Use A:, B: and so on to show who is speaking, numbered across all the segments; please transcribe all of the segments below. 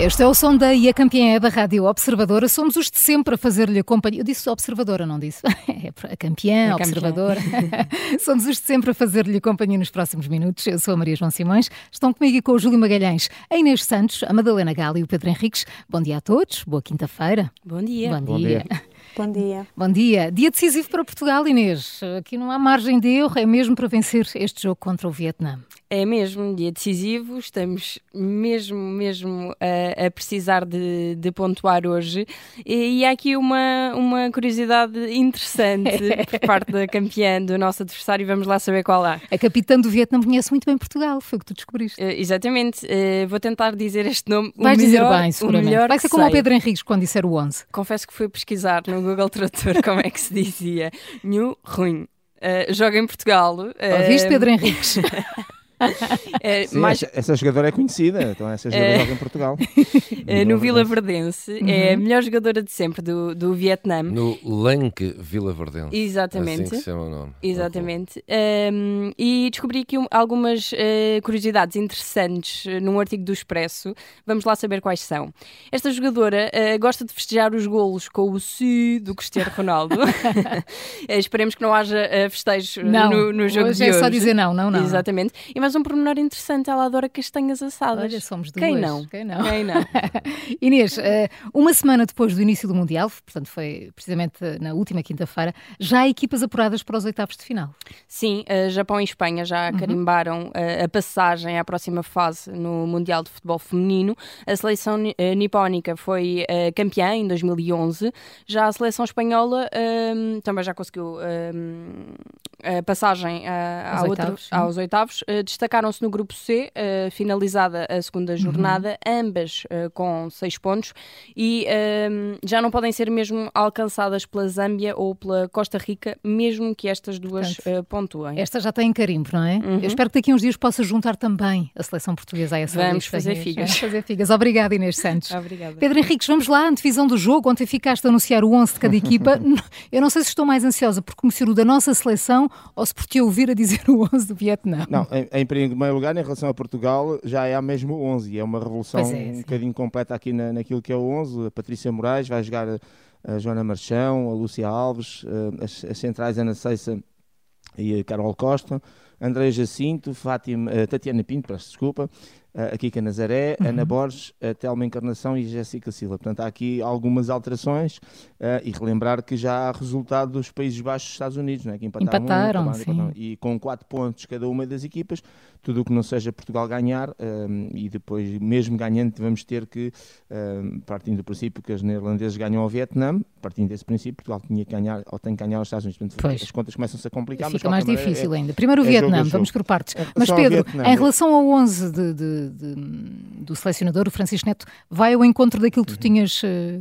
A: Este é o som da e a campeã é da Rádio Observadora. Somos os de sempre a fazer-lhe companhia. Eu disse observadora, não disse? É a campeã, a observadora. Somos os de sempre a fazer-lhe companhia nos próximos minutos. Eu sou a Maria João Simões. Estão comigo e com o Júlio Magalhães, a Inês Santos, a Madalena Gala e o Pedro Henriques. Bom dia a todos. Boa quinta-feira.
B: Bom dia.
A: Bom,
C: Bom
A: dia.
C: dia.
D: Bom dia.
A: Bom dia. Dia decisivo para Portugal, Inês. Aqui não há margem de erro, é mesmo para vencer este jogo contra o Vietnã.
B: É mesmo dia decisivo, estamos mesmo, mesmo a, a precisar de, de pontuar hoje. E, e há aqui uma, uma curiosidade interessante por parte da campeã do nosso adversário, vamos lá saber qual é.
A: A capitã do Vietnã conhece muito bem Portugal, foi o que tu descobriste.
B: Eh, exatamente, eh, vou tentar dizer este nome.
A: Vais dizer
B: melhor-
A: bem,
B: o
A: seguramente.
B: melhor
A: Vai ser como o. Pedro Henriques quando disser o 11.
B: Confesso que fui pesquisar no Google Tradutor como é que se dizia. New Ruim. Eh, joga em Portugal. eh,
A: Ouviste, Pedro Henriques?
B: eh,
C: Sim,
B: mais
C: essa, essa jogadora é conhecida, então essa jogadora
B: É.
C: joga em Portugal.
B: no Vila
C: Verdense.
B: Verdense. É a melhor jogadora de sempre do, do Vietnã.
E: No Lanque Vila Verdense.
B: Exatamente.
E: Assim que se chama o nome.
B: Exatamente. Um, e descobri aqui um- algumas eh, curiosidades interessantes eh, num artigo do Expresso. Vamos lá saber quais são. Esta jogadora eh, gosta de festejar os golos com o si do Cristiano Ronaldo. Esperemos que não haja festejos
A: Não,
B: no, no jogo
A: hoje
B: de
A: é
B: hoje.
A: só dizer não, não, não.
B: Exatamente. E mais um pormenor interessante, ela adora castanhas assadas.
A: Olha, somos duas.
B: Quem não?
A: Quem não?
B: Quem não?
A: Inês, eh, uma semana depois do início do Mundial, portanto foi precisamente na última quinta-feira, já há equipas apuradas para os oitavos de final.
B: Sim, uh, Japão e Espanha já carimbaram uh, a passagem à próxima fase no Mundial de Futebol Feminino. A seleção ni- nipónica foi campeã em 2011. Já a seleção espanhola um, também já conseguiu um, a passagem uh,
A: Aos
B: à outra-
A: oitavos,
B: aos oitavos. Destacaram-se no grupo C, uh, finalizada a segunda jornada, ambas uh, com seis pontos e um, já não podem ser mesmo alcançadas pela Zâmbia ou pela Costa Rica, mesmo que estas duas
A: Portanto,
B: uh, pontuem.
A: Esta já tem carimbo, não é? Eu espero que daqui a uns dias possa juntar também a seleção portuguesa a essa
B: Vamos
A: lista,
B: fazer figas.
A: Vamos fazer figas. Obrigada, Inês Santos.
B: Obrigada.
A: Pedro Henriques, vamos lá, antevisão do jogo. Ontem ficaste a anunciar o 11 de cada equipa. Eu não sei se estou mais ansiosa por conhecer o da nossa seleção ou se por te ouvir a dizer o 11 do Vietnã.
C: Não, em, em primeiro lugar, em relação a Portugal, já é mesmo o 11 e é uma revolução
A: é,
C: um bocadinho completa aqui na, naquilo que é o 11. A Patrícia Moraes vai jogar a, a Joana Marchão, a Lúcia Alves, eh, as, as centrais Ana Ceissa e a Carol Costa, André Jacinto, Fátima, eh, Tatiana Pinto, peço desculpa, eh, a Kika Nazaré,
A: Uhum.
C: Ana Borges, a Telma Encarnação e Jéssica Silva. Portanto, há aqui algumas alterações eh, e relembrar que já há resultado dos Países Baixos dos Estados Unidos, não é? que empataram, um,
A: Empataram,
C: acabaram de
A: sim.
C: empatar. E com 4 pontos cada uma das equipas, tudo o que não seja Portugal ganhar ehm, e depois, mesmo ganhando, vamos ter que, ehm, partindo do princípio que as neerlandeses ganham ao Vietnã, partindo desse princípio, Portugal tinha que ganhar ou tem que ganhar aos Estados Unidos. Portanto,
A: Pois.
C: as contas começam-se a complicar. mas
A: Fica mais
C: qualquer maneira,
A: difícil
C: é-
A: ainda. Primeiro o
C: é
A: Vietnã, vamos por partes.
C: Em
A: Mas Pedro, em
C: eu-
A: relação ao 11 de- de- de- do selecionador, o Francisco Neto, vai ao encontro daquilo que tu tinhas, eh,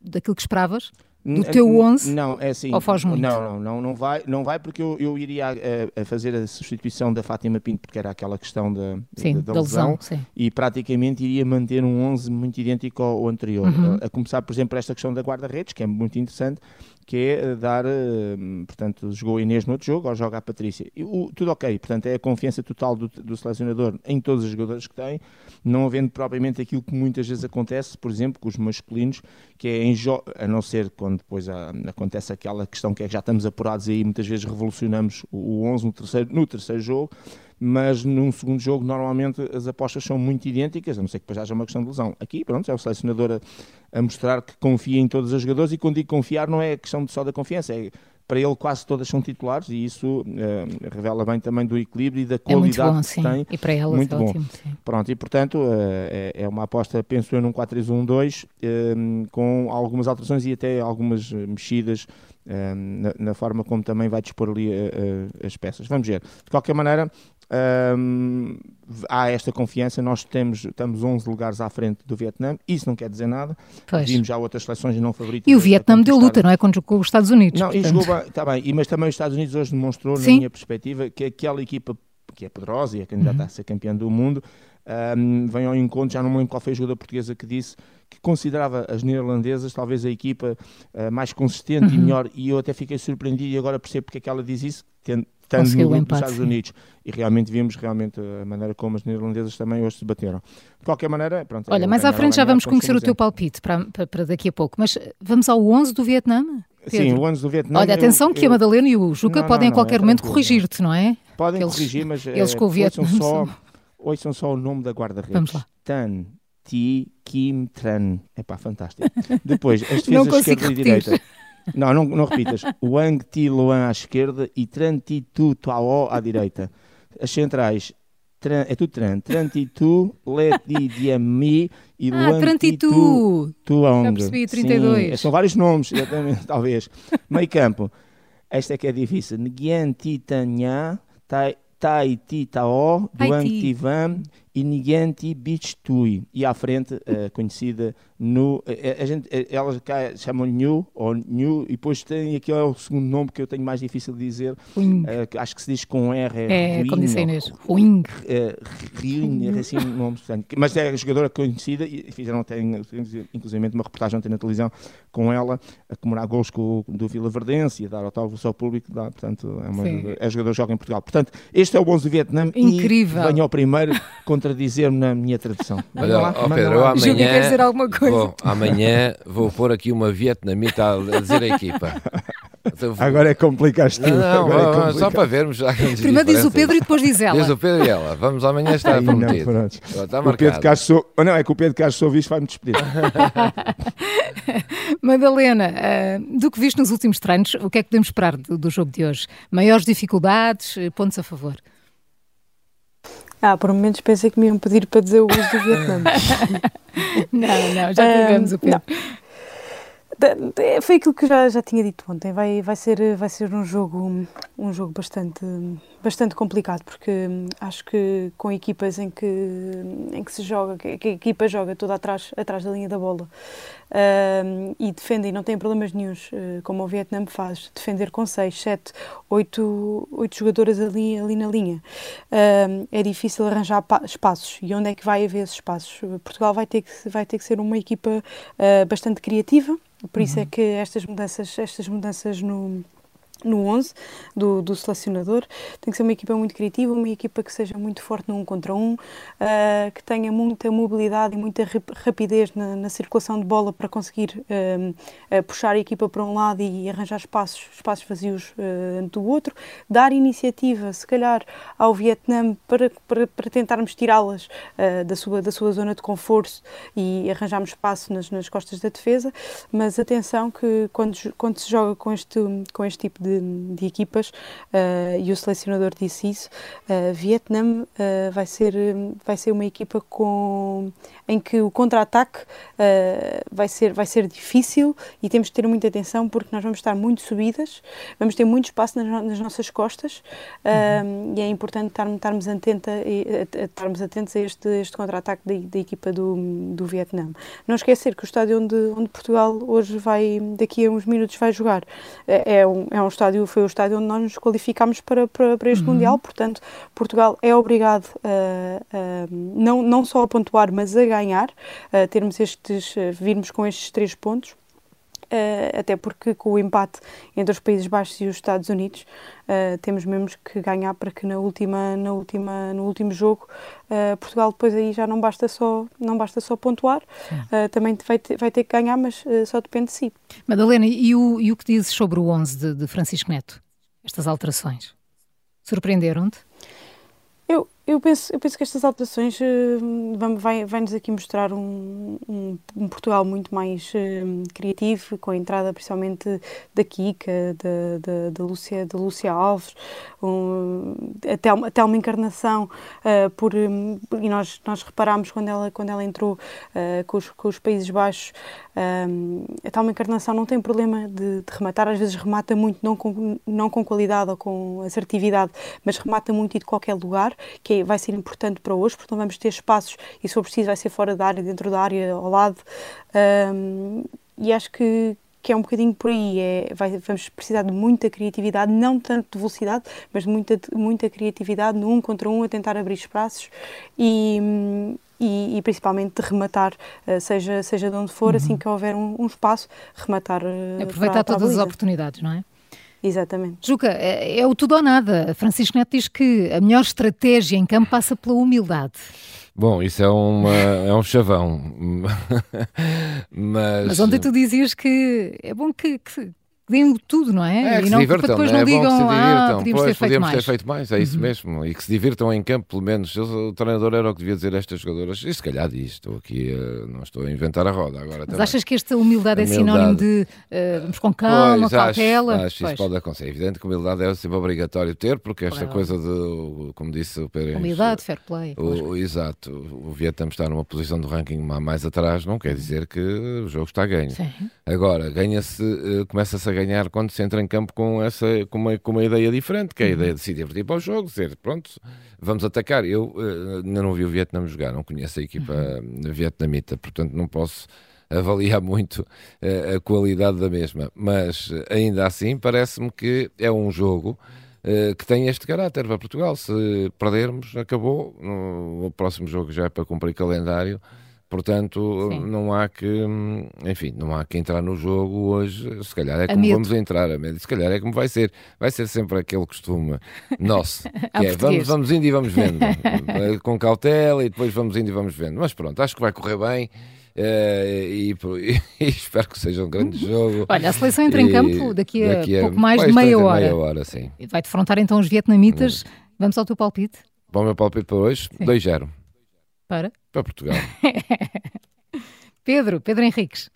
A: daquilo que esperavas? Do teu
C: n-
A: 11?
C: Não, é assim.
A: Ou foge muito?
C: Não, não, não, não vai, não vai porque eu, eu iria a, a fazer a substituição da Fátima Pinto, porque era aquela questão da,
A: Sim,
C: da,
A: da lesão.
C: E praticamente iria manter um 11 muito idêntico ao, anterior.
A: Uhum.
C: A, a começar, por exemplo, esta questão da guarda-redes, que é muito interessante, que é eh, dar, eh, portanto, jogou Inês no outro jogo, ou joga a Patrícia. O- tudo ok, portanto, é a confiança total do, do selecionador em todos os jogadores que tem, não havendo propriamente aquilo que muitas vezes acontece, por exemplo, com os masculinos, que é em a não ser quando depois há- acontece aquela questão que é que já estamos apurados aí, muitas vezes revolucionamos o, o 11 no terceiro, no terceiro jogo, mas num segundo jogo normalmente as apostas são muito idênticas, a não ser que depois haja uma questão de lesão. Aqui, pronto, é o selecionador a, a mostrar que confia em todos os jogadores e quando digo confiar não é questão só da confiança, é para ele quase todas são titulares e isso eh, revela bem também do equilíbrio e da
A: É
C: qualidade
A: bom,
C: que
A: sim.
C: tem.
A: E para elas
C: Muito
A: é
C: bom.
A: ótimo. Sim.
C: Pronto, e portanto eh, é, é uma aposta, penso eu, num 4-3-1-2 eh, com algumas alterações e até algumas mexidas na, na forma como também vai dispor ali eh, as peças. Vamos ver. De qualquer maneira, hum, há esta confiança, nós temos, estamos 11 lugares à frente do Vietnã, isso não quer dizer nada.
A: Pois.
C: Vimos já outras seleções não favoritas.
A: E o Vietnã deu luta, não é? Contra com os Estados Unidos.
C: Não, e
A: portanto.
C: jogou bem, está bem, e, mas também os Estados Unidos hoje demonstrou,
A: Sim.
C: na minha perspectiva, que aquela equipa que é poderosa e é candidata
A: Uhum.
C: a ser campeã do mundo, um, vem ao encontro, já não me lembro qual foi a jogadora portuguesa que disse que considerava as neerlandesas talvez a equipa uh, mais consistente uhum. e melhor, e eu até fiquei surpreendido e agora percebo porque é que ela diz isso, estando no grupo dos Estados Unidos. E realmente vimos realmente a maneira como as neerlandesas também hoje se bateram. De qualquer maneira, pronto.
A: Olha, mais à frente já vamos conhecer o teu palpite para, para, para, daqui a pouco, mas vamos ao 11 do Vietnã?
C: Pedro. Sim, o 11 do Vietnã.
A: Olha, atenção eu, que eu... a Madalena e o Juca não, podem não, não, a qualquer é momento corrigir-te, não é?
C: Podem eles, corrigir, mas
A: eles com o Vietnã
C: só, ouçam só o nome da guarda-redes.
A: Vamos lá.
C: Tan Ti Kim Tran. É pá, fantástico. Depois, as defesas esquerda e direita. Não, não, não repitas. Wang Ti Luan à esquerda e Tran Ti Tu Tuao à direita. As centrais, tran, é tudo Tran. Tran Ti Tu, Le Di Diami e ah, Luan
A: Tran Ti Tu.
C: Tuong.
A: Já percebi, 32.
C: Sim, são vários nomes, exatamente, talvez. Meio campo. Esta é que é difícil. Nguyen Ti Tai Tai Ti Tao, Duang Ti Vam e Niganti Beach Tui. E à frente, uh, conhecida no. Uh, a gente, uh, elas cá chamam New ou New, e depois tem aqui é o segundo nome que eu tenho mais difícil de dizer. que acho que se diz com R.
A: É, é como disse Inês. Ruing.
C: Ruing, é assim um nome. Mas é jogadora conhecida e fizeram até, inclusive, uma reportagem ontem na televisão com ela a comemorar gols com, do Vila Verdense e a dar autógrafos ao público. Dá, portanto, é, uma, é jogador joga em Portugal. Portanto, este é o 11 do Vietnã.
A: Incrível.
C: E ao primeiro contradizer-me na minha tradução.
E: Olha, lá, oh, Pedro, eu amanhã, quer dizer alguma coisa. Vou, amanhã vou pôr aqui uma vietnamita a dizer a equipa.
C: Então, agora é complicar
E: Não, não, é complicado. só para vermos. Já
A: Primeiro diz o Pedro e depois diz ela.
E: Diz o Pedro e ela. Vamos amanhã estar Ai, prometido. Não, está
C: o Pedro Castro, oh, não, é que o Pedro Castro Souvis vai-me despedir.
A: Madalena, uh, do que viste nos últimos treinos, o que é que podemos esperar do, do jogo de hoje? Maiores dificuldades, pontos a favor?
D: Ah, por momentos pensei que me iam pedir para dizer o uso do Vietnã.
A: não, não, já tivemos o Pedro.
D: Foi aquilo que já, já tinha dito ontem. Vai, vai, ser, vai ser um jogo, um jogo bastante, bastante complicado, porque acho que com equipas em que, em que se joga, que a equipa joga toda atrás, atrás da linha da bola uh, e defende e não tem problemas nenhums, uh, como o Vietnã faz, defender com 6, 7, 8, 8 jogadoras ali, ali na linha. Uh, é difícil arranjar espaços. E onde é que vai haver esses espaços? Portugal vai ter que, vai ter que ser uma equipa ah, bastante criativa por isso é uhum. é que estas mudanças, estas mudanças no, no 11 do, do selecionador. Tem que ser uma equipa muito criativa, uma equipa que seja muito forte no um contra um, uh, que tenha muita mobilidade e muita rapidez na, na circulação de bola para conseguir uh, uh, puxar a equipa para um lado e arranjar espaços, espaços vazios do outro. Dar iniciativa, se calhar, ao Vietnã para, para, para tentarmos tirá-las da, sua, da sua zona de conforto e arranjarmos espaço nas, nas costas da defesa. Mas atenção que quando, quando se joga com este, com este tipo de, de equipas uh, e o selecionador disse isso. Uh, Vietnã uh, vai, ser, vai ser uma equipa com, em que o contra-ataque vai, ser, vai ser difícil e temos de ter muita atenção porque nós vamos estar muito subidas, vamos ter muito espaço nas, nas nossas costas uhum. e é importante estarmos, estarmos, atenta, estarmos atentos a este, este contra-ataque da, da, equipa do, do Vietnã. Não esquecer que o estádio onde, onde Portugal hoje vai, daqui a uns minutos, vai jogar é um, é um estádio, foi o estádio onde nós nos qualificámos para, para, para este uhum. Mundial, portanto, Portugal é obrigado a, a, não, não só a pontuar, mas a ganhar, a termos estes, virmos com estes três pontos. Uh, até porque com o empate entre os Países Baixos e os Estados Unidos uh, temos mesmo que ganhar para que na última, na última, no último jogo uh, Portugal depois aí já não basta só, não basta só pontuar, também vai ter, vai ter que ganhar, mas só depende de si.
A: Madalena, e o, e o que dizes sobre o 11 de, de Francisco Neto? Estas alterações? Surpreenderam-te?
D: Eu, penso, eu penso que estas alterações uh, vai, vai-nos aqui mostrar um, um, um, Portugal muito mais uh, criativo, com a entrada principalmente da Kika, da, da, da, Lúcia, da Lúcia Alves, um, até, até uma encarnação, uh, por, um, e nós, nós reparámos quando ela, quando ela entrou com, os, com os Países Baixos, a tal encarnação não tem problema de, de, rematar, às vezes remata muito, não com, não com qualidade ou com assertividade, mas remata muito e de qualquer lugar, que vai ser importante para hoje, porque não vamos ter espaços e, se for preciso, vai ser fora da área, dentro da área, ao lado. Um, e acho que que é um bocadinho por aí. É, vai, vamos precisar de muita criatividade, não tanto de velocidade, mas de muita, muita criatividade no um contra um, a tentar abrir espaços e, e, e, principalmente de rematar, eh, seja, seja de onde for, assim uhum. assim que houver um, um espaço, rematar.
A: Eh, Aproveitar para, para todas as oportunidades, não é?
D: Exatamente.
A: Juca, é, é o tudo ou nada. Francisco Neto diz que a melhor estratégia em campo passa pela humildade.
E: Bom, isso é, uma, é um chavão.
A: Mas... Mas ontem tu dizias que é bom que, que deem tudo, não é?
E: É, que
A: e não,
E: se divirtam,
A: depois
E: não
A: é digam,
E: bom que se
A: divirtam.
E: Ah,
A: podíamos,
E: pois,
A: ter, feito
E: ter feito mais, é isso uhum. mesmo. E que se divirtam em campo, pelo menos. O treinador era o que devia dizer a estas jogadoras. E se calhar diz, estou aqui, uh, não estou a inventar a roda agora
A: Mas
E: também.
A: achas que esta humildade, é sinónimo de uh, vamos com calma,
E: pois,
A: cautela?
E: Acho, acho isso pode acontecer. É evidente que humildade é sempre obrigatório ter, porque esta coisa de, como disse o Pedro
A: Humildade, fair play.
E: O, o, exato. O Vietnã está numa posição do ranking mais atrás, não quer dizer que o jogo está ganho. Sim. Agora, ganha-se, uh, começa-se a ganhar quando se entra em campo com essa com uma, com uma ideia diferente, que é a ideia de se divertir para o jogo, dizer, pronto, vamos atacar. Eu uh, ainda não vi o Vietnã jogar, não conheço a equipa uhum. vietnamita, portanto não posso avaliar muito uh, a qualidade da mesma, mas ainda assim parece-me que é um jogo uh, que tem este caráter para Portugal. Se perdermos, acabou. No, o próximo jogo já é para cumprir calendário. Portanto, Sim. não há que, enfim, não há que entrar no jogo hoje, se calhar é como vamos entrar, se calhar é como vai ser. Vai ser sempre aquele costume nosso, que é vamos, vamos indo e vamos vendo, com cautela e depois vamos indo e vamos vendo. Mas pronto, acho que vai correr bem. Uh, e, e, e, espero que seja um grande jogo.
A: Olha, a seleção entra em campo daqui a, daqui a pouco mais de meia hora.
E: meia hora sim.
A: Vai defrontar então os vietnamitas. Vamos ao teu palpite?
E: Bom, meu palpite para hoje, 2-0.
A: Para?
E: Para Portugal.
A: Pedro, Pedro Henriques.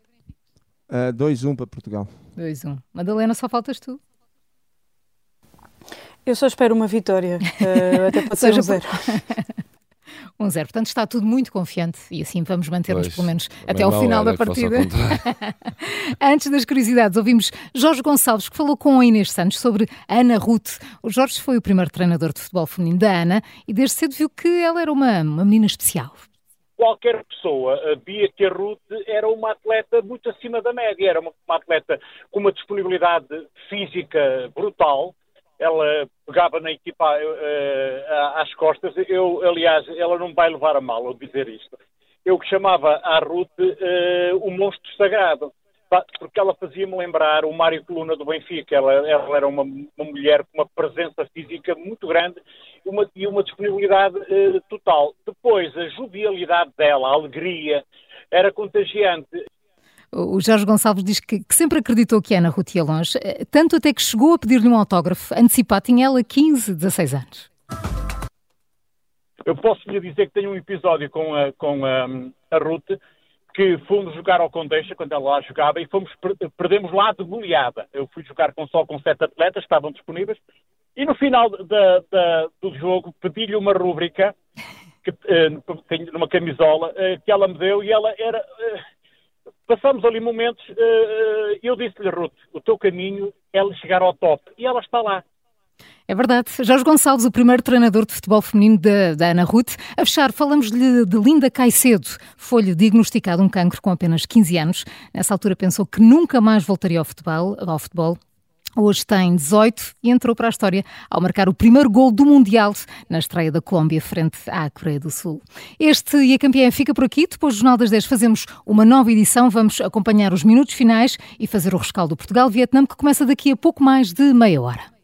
C: Ah, 2-1 uh, para Portugal.
A: 2-1. Madalena, só faltas tu.
D: Eu só espero uma vitória, uh, até pode ser um zero.
A: 1-0. Portanto, está tudo muito confiante e assim vamos manter-nos pelo menos até ao final da partida. Antes das curiosidades, ouvimos Jorge Gonçalves que falou com a Inês Santos sobre Ana Ruth. O Jorge foi o primeiro treinador de futebol feminino da Ana e desde cedo viu que ela era uma, uma menina especial
F: qualquer pessoa via que a Ruth era uma atleta muito acima da média, era uma, uma atleta com uma disponibilidade física brutal, ela pegava na equipa uh, às costas. Eu, aliás, ela não vai levar a mal ao dizer isto. Eu que chamava a Ruth uh, o monstro sagrado porque ela fazia-me lembrar o Mário Coluna do Benfica. Ela, ela era uma, uma, mulher com uma presença física muito grande uma, e uma disponibilidade uh, total. Depois, a jovialidade dela, a alegria, era contagiante.
A: O Jorge Gonçalves diz que, que, sempre acreditou que Ana Ruth ia longe, eh, tanto até que chegou a pedir-lhe um autógrafo antecipado. Tinha ela 15, 16 anos.
F: Eu posso lhe dizer que tenho um episódio com a, com a, a Ruth que fomos jogar ao Condeixa, quando ela lá jogava, e fomos, perdemos lá de goleada. Eu fui jogar com, só com sete atletas, estavam disponíveis, e no final da, da, do jogo pedi-lhe uma rúbrica, que, uh, numa camisola, uh, que ela me deu, e ela era... passamos ali momentos, e eu disse-lhe, Ruth, o teu caminho é chegar ao top, e ela está lá.
A: É verdade. Jorge Gonçalves, o primeiro treinador de futebol feminino da, da Ana Ruth. A fechar, falamos-lhe de Linda Caicedo. Foi-lhe diagnosticado um cancro com apenas 15 anos. Nessa altura pensou que nunca mais voltaria ao futebol. Ao futebol. Hoje tem 18 e entrou para a história ao marcar o primeiro gol do Mundial na estreia da Colômbia frente à Coreia do Sul. Este e a campeã fica por aqui. Depois do Jornal das 10 fazemos uma nova edição. Vamos acompanhar os minutos finais e fazer o rescaldo do Portugal-Vietnã que começa daqui a pouco mais de meia hora.